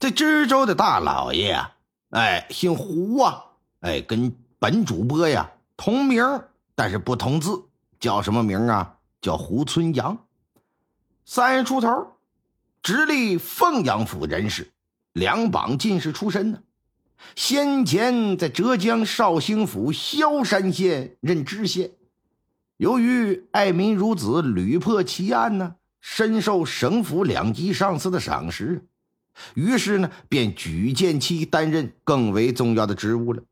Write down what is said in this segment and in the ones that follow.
这知州的大老爷啊，哎，姓胡啊，哎，跟本主播呀同名，但是不同字，叫什么名啊？叫胡春阳，三十出头，直隶凤阳府人士，两榜进士出身呢。先前在浙江绍兴府萧山县任知县，由于爱民如子，屡破奇案呢，深受省府两级上司的赏识。于是呢，便举荐其担任更为重要的职务了。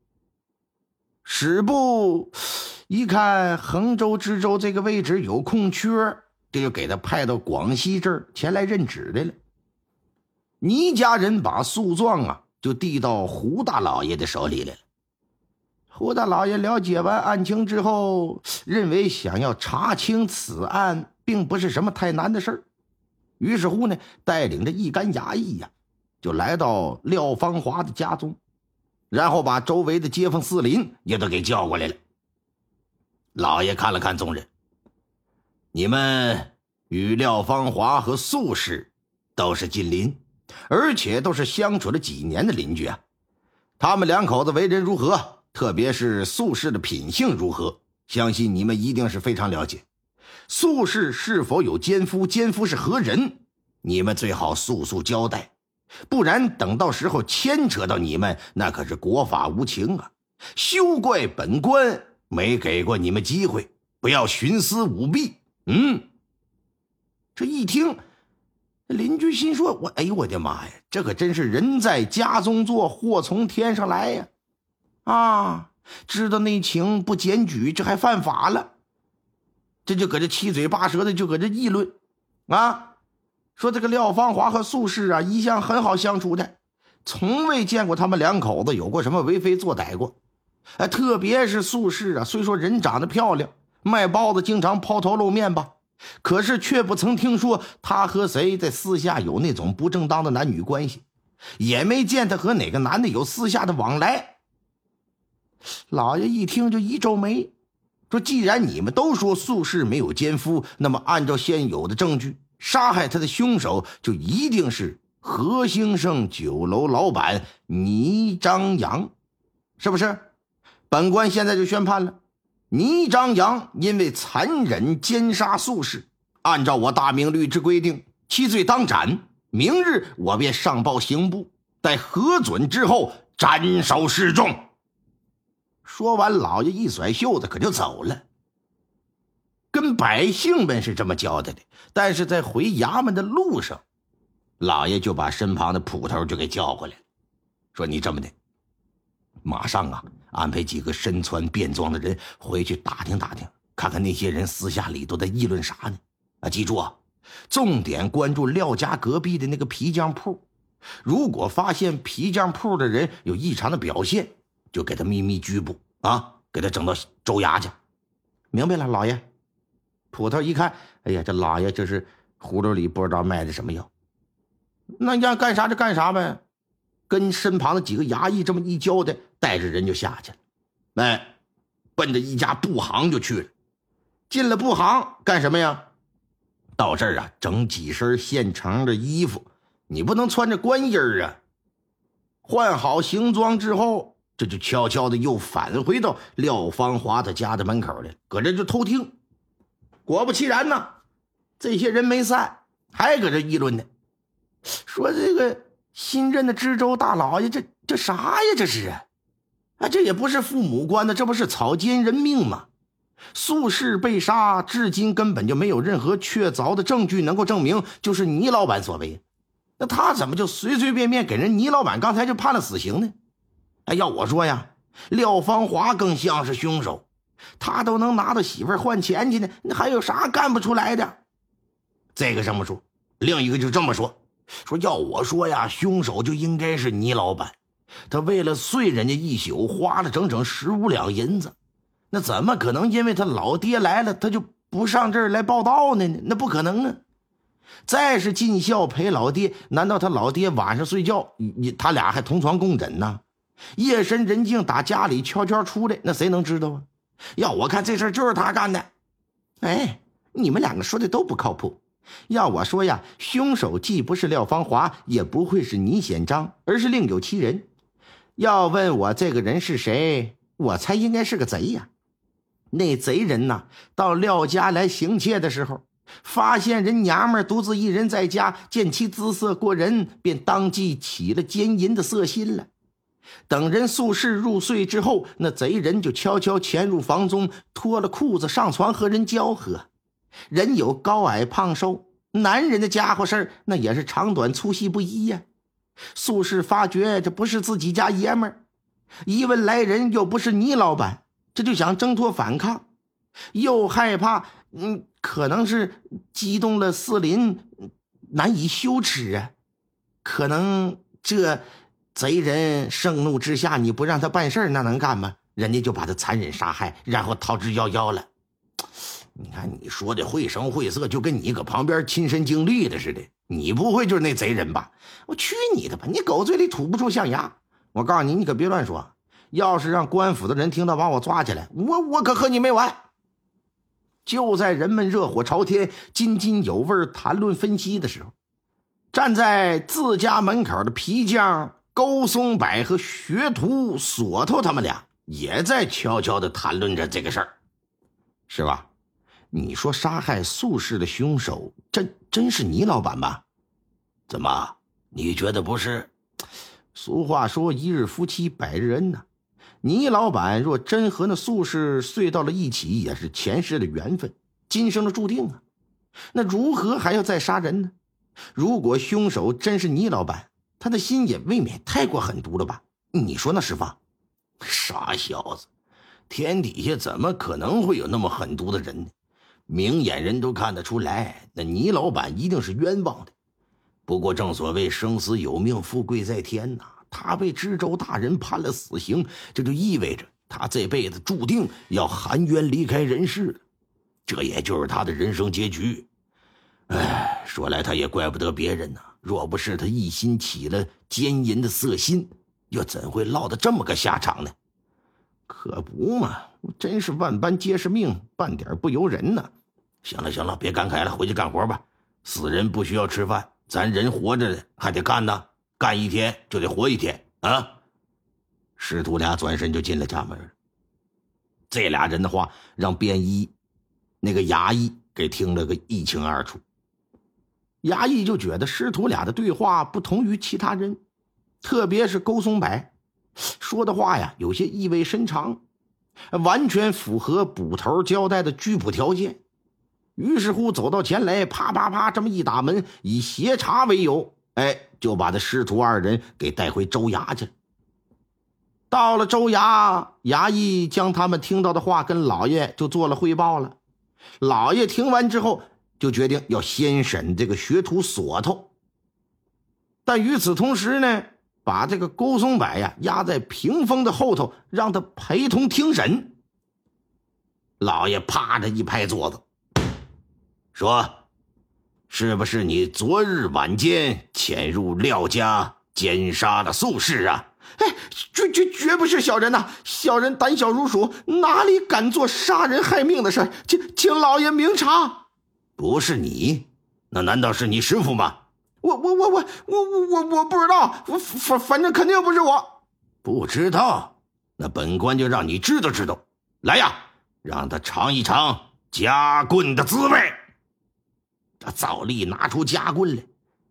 史部一看衡州知州这个位置有空缺，这就给他派到广西这儿前来任职来了。倪家人把诉状啊，就递到胡大老爷的手里来了。胡大老爷了解完案情之后，认为想要查清此案，并不是什么太难的事儿。于是乎呢，带领着一干衙役呀。就来到廖芳华的家中，然后把周围的街坊四邻也都给叫过来了。老爷看了看众人，你们与廖芳华和素氏都是近邻，而且都是相处了几年的邻居啊。他们两口子为人如何，特别是素氏的品性如何，相信你们一定是非常了解。素氏是否有奸夫，奸夫是何人，你们最好速速交代。不然，等到时候牵扯到你们，那可是国法无情啊！休怪本官没给过你们机会，不要徇私舞弊。嗯，这一听，邻居心说：“我哎呦我的妈呀，这可真是人在家中坐，祸从天上来呀！啊，知道内情不检举，这还犯法了。这就搁这七嘴八舌的就搁这议论，啊。”说这个廖芳华和素氏啊，一向很好相处的，从未见过他们两口子有过什么为非作歹过。哎，特别是素氏啊，虽说人长得漂亮，卖包子经常抛头露面吧，可是却不曾听说他和谁在私下有那种不正当的男女关系，也没见他和哪个男的有私下的往来。老爷一听就一皱眉，说：“既然你们都说素氏没有奸夫，那么按照现有的证据。”杀害他的凶手就一定是何兴盛酒楼老板倪张扬，是不是？本官现在就宣判了，倪张扬因为残忍奸杀素氏，按照我大明律之规定，其罪当斩。明日我便上报刑部，待核准之后斩首示众。说完，老爷一甩袖子，可就走了。跟百姓们是这么交代的，但是在回衙门的路上，老爷就把身旁的捕头就给叫过来了，说：“你这么的，马上啊，安排几个身穿便装的人回去打听打听，看看那些人私下里都在议论啥呢？啊，记住啊，重点关注廖家隔壁的那个皮匠铺，如果发现皮匠铺的人有异常的表现，就给他秘密拘捕啊，给他整到州衙去。明白了，老爷。”捕头一看，哎呀，这老爷这是葫芦里不知道卖的什么药，那让干啥就干啥呗，跟身旁的几个衙役这么一交代，带着人就下去了，哎，奔着一家布行就去了。进了布行干什么呀？到这儿啊，整几身现成的衣服，你不能穿着官衣儿啊。换好行装之后，这就悄悄的又返回到廖芳华的家的门口了，搁这就偷听。果不其然呢，这些人没散，还搁这议论呢，说这个新任的知州大老爷，这这啥呀？这是啊，啊，这也不是父母官的，这不是草菅人命吗？苏氏被杀，至今根本就没有任何确凿的证据能够证明就是倪老板所为，那他怎么就随随便便给人倪老板刚才就判了死刑呢？哎，要我说呀，廖芳华更像是凶手。他都能拿到媳妇换钱去呢，那还有啥干不出来的？这个这么说，另一个就这么说。说要我说呀，凶手就应该是倪老板。他为了睡人家一宿，花了整整十五两银子，那怎么可能因为他老爹来了，他就不上这儿来报道呢？那不可能啊！再是尽孝陪老爹，难道他老爹晚上睡觉，你他俩还同床共枕呢？夜深人静打家里悄悄出来，那谁能知道啊？要我看这事就是他干的。哎，你们两个说的都不靠谱。要我说呀，凶手既不是廖芳华，也不会是倪显章，而是另有其人。要问我这个人是谁，我猜应该是个贼呀。那贼人呐，到廖家来行窃的时候，发现人娘们独自一人在家，见其姿色过人，便当即起了奸淫的色心了。等人宿世入睡之后，那贼人就悄悄潜入房中，脱了裤子上床和人交合。人有高矮胖瘦，男人的家伙事儿那也是长短粗细不一呀。宿氏发觉这不是自己家爷们儿，一问来人又不是倪老板，这就想挣脱反抗，又害怕，嗯，可能是激动了四邻，难以羞耻啊。可能这贼人盛怒之下，你不让他办事那能干吗？人家就把他残忍杀害，然后逃之夭夭了。你看你说的绘声绘色，就跟你搁旁边亲身经历的似的。你不会就是那贼人吧？我去你的吧！你狗嘴里吐不出象牙！我告诉你，你可别乱说。要是让官府的人听到，把我抓起来，我我可和你没完。就在人们热火朝天、津津有味谈论分析的时候，站在自家门口的皮匠高松柏和学徒锁头他们俩也在悄悄的谈论着这个事儿，是吧？你说杀害素氏的凶手真真是倪老板吧？怎么你觉得不是？俗话说一日夫妻百日恩呐。倪老板若真和那素氏睡到了一起，也是前世的缘分，今生的注定啊。那如何还要再杀人呢？如果凶手真是倪老板，他的心也未免太过狠毒了吧？你说呢，师傅？傻小子，天底下怎么可能会有那么狠毒的人呢？明眼人都看得出来，那倪老板一定是冤枉的。不过正所谓生死有命，富贵在天呐。他被知州大人判了死刑，这就意味着他这辈子注定要含冤离开人世这也就是他的人生结局。哎，说来他也怪不得别人呐。若不是他一心起了奸淫的色心，又怎会落得这么个下场呢？可不嘛，真是万般皆是命，半点不由人呐。行了行了，别感慨了，回去干活吧。死人不需要吃饭，咱人活着还得干呢，干一天就得活一天啊！师徒俩转身就进了家门。这俩人的话让便衣那个衙役给听了个一清二楚。衙役就觉得师徒俩的对话不同于其他人，特别是勾松柏说的话呀，有些意味深长，完全符合捕头交代的拘捕条件。于是乎，走到前来，啪啪啪，这么一打门，以协查为由，哎，就把他师徒二人给带回州衙去了。到了州衙，衙役将他们听到的话跟老爷就做了汇报了。老爷听完之后，就决定要先审这个学徒锁头。但与此同时呢，把这个勾松柏呀压在屏风的后头，让他陪同听审。老爷啪的一拍桌子。说，是不是你昨日晚间潜入廖家奸杀了素氏啊？哎，绝绝绝不是小人呐！小人胆小如鼠，哪里敢做杀人害命的事请请老爷明察。不是你，那难道是你师傅吗？我我我我我我我我不知道，反反正肯定不是我。不知道，那本官就让你知道知道。来呀，让他尝一尝夹棍的滋味。这赵丽拿出夹棍来，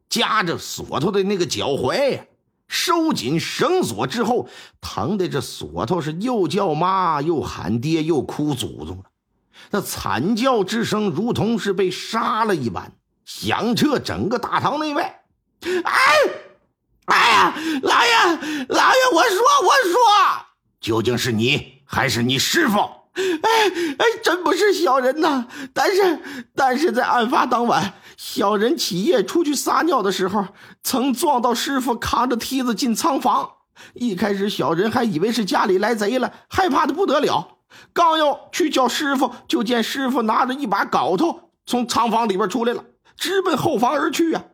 夹着锁头的那个脚踝呀，收紧绳索之后，疼的这锁头是又叫妈又喊爹又哭祖宗了。那惨叫之声如同是被杀了一般，响彻整个大堂内外。哎，哎呀，老爷，老爷，我说，我说，究竟是你还是你师傅？哎哎，真不是小人呐！但是但是在案发当晚，小人起夜出去撒尿的时候，曾撞到师傅扛着梯子进仓房。一开始，小人还以为是家里来贼了，害怕的不得了。刚要去叫师傅，就见师傅拿着一把镐头从仓房里边出来了，直奔后房而去啊！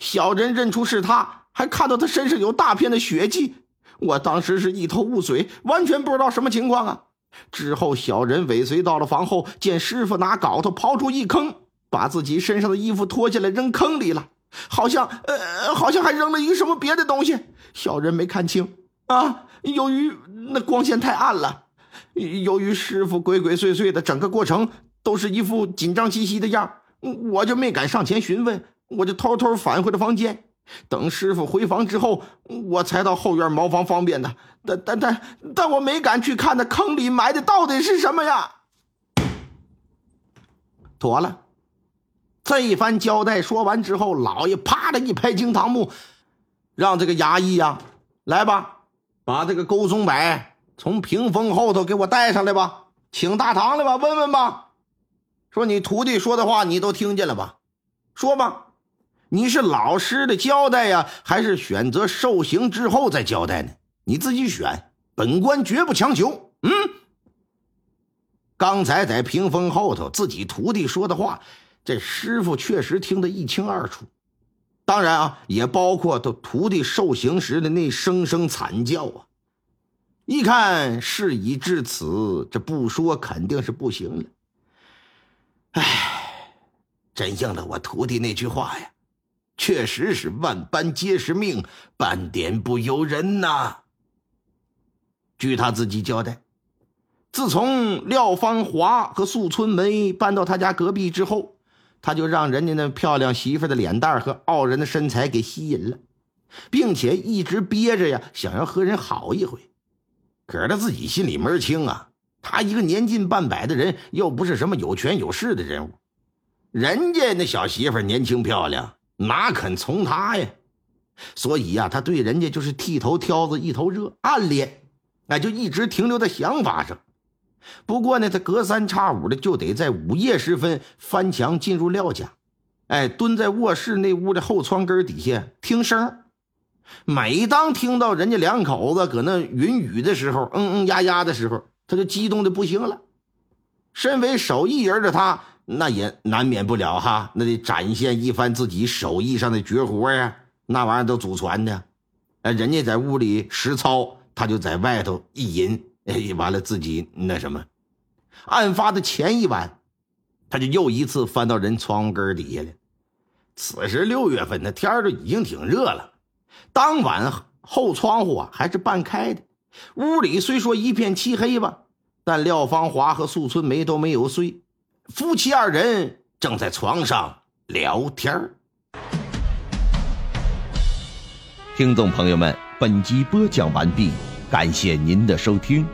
小人认出是他，还看到他身上有大片的血迹。我当时是一头雾水，完全不知道什么情况啊！之后，小人尾随到了房后，见师傅拿镐头刨出一坑，把自己身上的衣服脱下来扔坑里了，好像呃，好像还扔了一个什么别的东西。小人没看清啊，由于那光线太暗了，由于师傅鬼鬼祟祟的，整个过程都是一副紧张兮兮的样我就没敢上前询问，我就偷偷返回了房间。等师傅回房之后，我才到后院茅房方便的。但但但但我没敢去看那坑里埋的到底是什么呀！妥了，这一番交代说完之后，老爷啪的一拍惊堂木，让这个衙役呀，来吧，把这个勾松柏从屏风后头给我带上来吧，请大堂来吧，问问吧，说你徒弟说的话你都听见了吧？说吧。你是老师的交代呀，还是选择受刑之后再交代呢？你自己选，本官绝不强求。嗯，刚才在屏风后头自己徒弟说的话，这师傅确实听得一清二楚。当然啊，也包括他徒弟受刑时的那声声惨叫啊。一看事已至此，这不说肯定是不行了。唉，真应了我徒弟那句话呀。确实是万般皆是命，半点不由人呐。据他自己交代，自从廖芳华和素春梅搬到他家隔壁之后，他就让人家那漂亮媳妇的脸蛋和傲人的身材给吸引了，并且一直憋着呀，想要和人好一回。可是他自己心里门清啊，他一个年近半百的人，又不是什么有权有势的人物，人家那小媳妇年轻漂亮。哪肯从他呀？所以呀，他对人家就是剃头挑子一头热，暗恋，哎，就一直停留在想法上。不过呢，他隔三差五的就得在午夜时分翻墙进入廖家，哎，蹲在卧室那屋的后窗根底下听声。每当听到人家两口子搁那云雨的时候，嗯嗯呀呀的时候，他就激动的不行了。身为手艺人的他。那也难免不了哈，那得展现一番自己手艺上的绝活呀。那玩意儿都祖传的，哎，人家在屋里实操，他就在外头一吟，哎，完了自己那什么。案发的前一晚，他就又一次翻到人窗户根底下了。此时六月份，那天儿都已经挺热了。当晚后窗户啊还是半开的，屋里虽说一片漆黑吧，但廖芳华和素春梅都没有睡。夫妻二人正在床上聊天听众朋友们，本集播讲完毕，感谢您的收听。